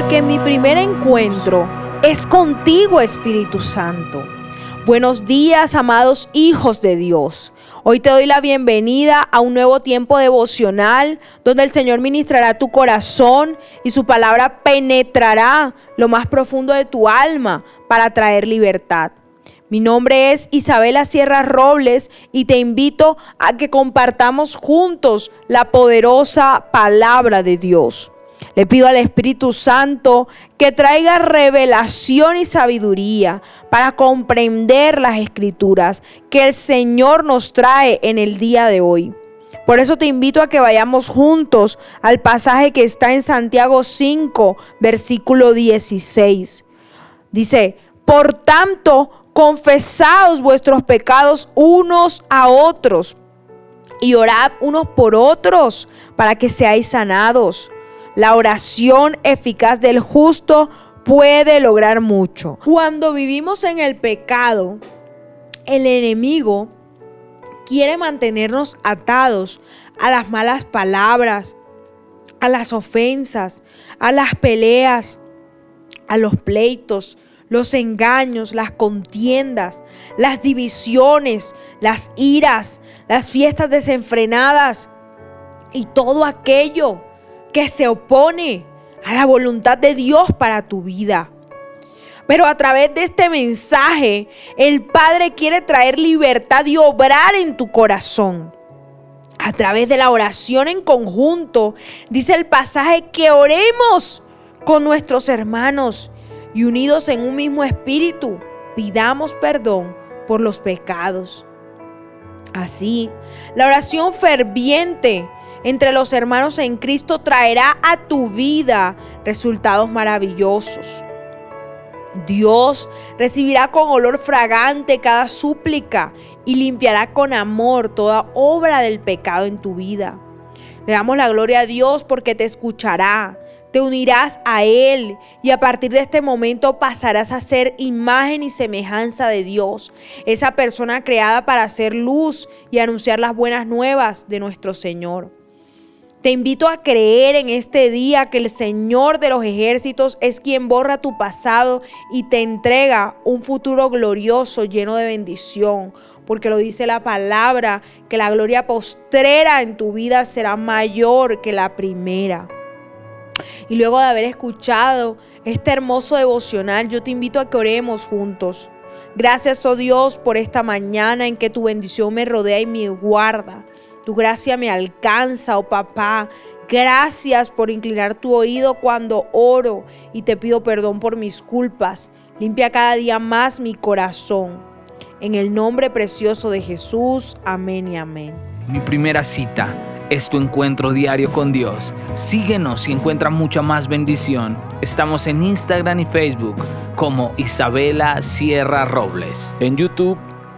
porque mi primer encuentro es contigo, Espíritu Santo. Buenos días, amados hijos de Dios. Hoy te doy la bienvenida a un nuevo tiempo devocional donde el Señor ministrará tu corazón y su palabra penetrará lo más profundo de tu alma para traer libertad. Mi nombre es Isabela Sierra Robles y te invito a que compartamos juntos la poderosa palabra de Dios. Le pido al Espíritu Santo que traiga revelación y sabiduría para comprender las escrituras que el Señor nos trae en el día de hoy. Por eso te invito a que vayamos juntos al pasaje que está en Santiago 5, versículo 16. Dice, por tanto, confesaos vuestros pecados unos a otros y orad unos por otros para que seáis sanados. La oración eficaz del justo puede lograr mucho. Cuando vivimos en el pecado, el enemigo quiere mantenernos atados a las malas palabras, a las ofensas, a las peleas, a los pleitos, los engaños, las contiendas, las divisiones, las iras, las fiestas desenfrenadas y todo aquello que se opone a la voluntad de Dios para tu vida. Pero a través de este mensaje, el Padre quiere traer libertad y obrar en tu corazón. A través de la oración en conjunto, dice el pasaje que oremos con nuestros hermanos y unidos en un mismo espíritu, pidamos perdón por los pecados. Así, la oración ferviente entre los hermanos en Cristo traerá a tu vida resultados maravillosos. Dios recibirá con olor fragante cada súplica y limpiará con amor toda obra del pecado en tu vida. Le damos la gloria a Dios porque te escuchará, te unirás a Él y a partir de este momento pasarás a ser imagen y semejanza de Dios, esa persona creada para hacer luz y anunciar las buenas nuevas de nuestro Señor. Te invito a creer en este día que el Señor de los ejércitos es quien borra tu pasado y te entrega un futuro glorioso lleno de bendición, porque lo dice la palabra, que la gloria postrera en tu vida será mayor que la primera. Y luego de haber escuchado este hermoso devocional, yo te invito a que oremos juntos. Gracias, oh Dios, por esta mañana en que tu bendición me rodea y me guarda. Tu gracia me alcanza, oh papá. Gracias por inclinar tu oído cuando oro y te pido perdón por mis culpas. Limpia cada día más mi corazón. En el nombre precioso de Jesús. Amén y amén. Mi primera cita es tu encuentro diario con Dios. Síguenos y encuentra mucha más bendición. Estamos en Instagram y Facebook como Isabela Sierra Robles. En YouTube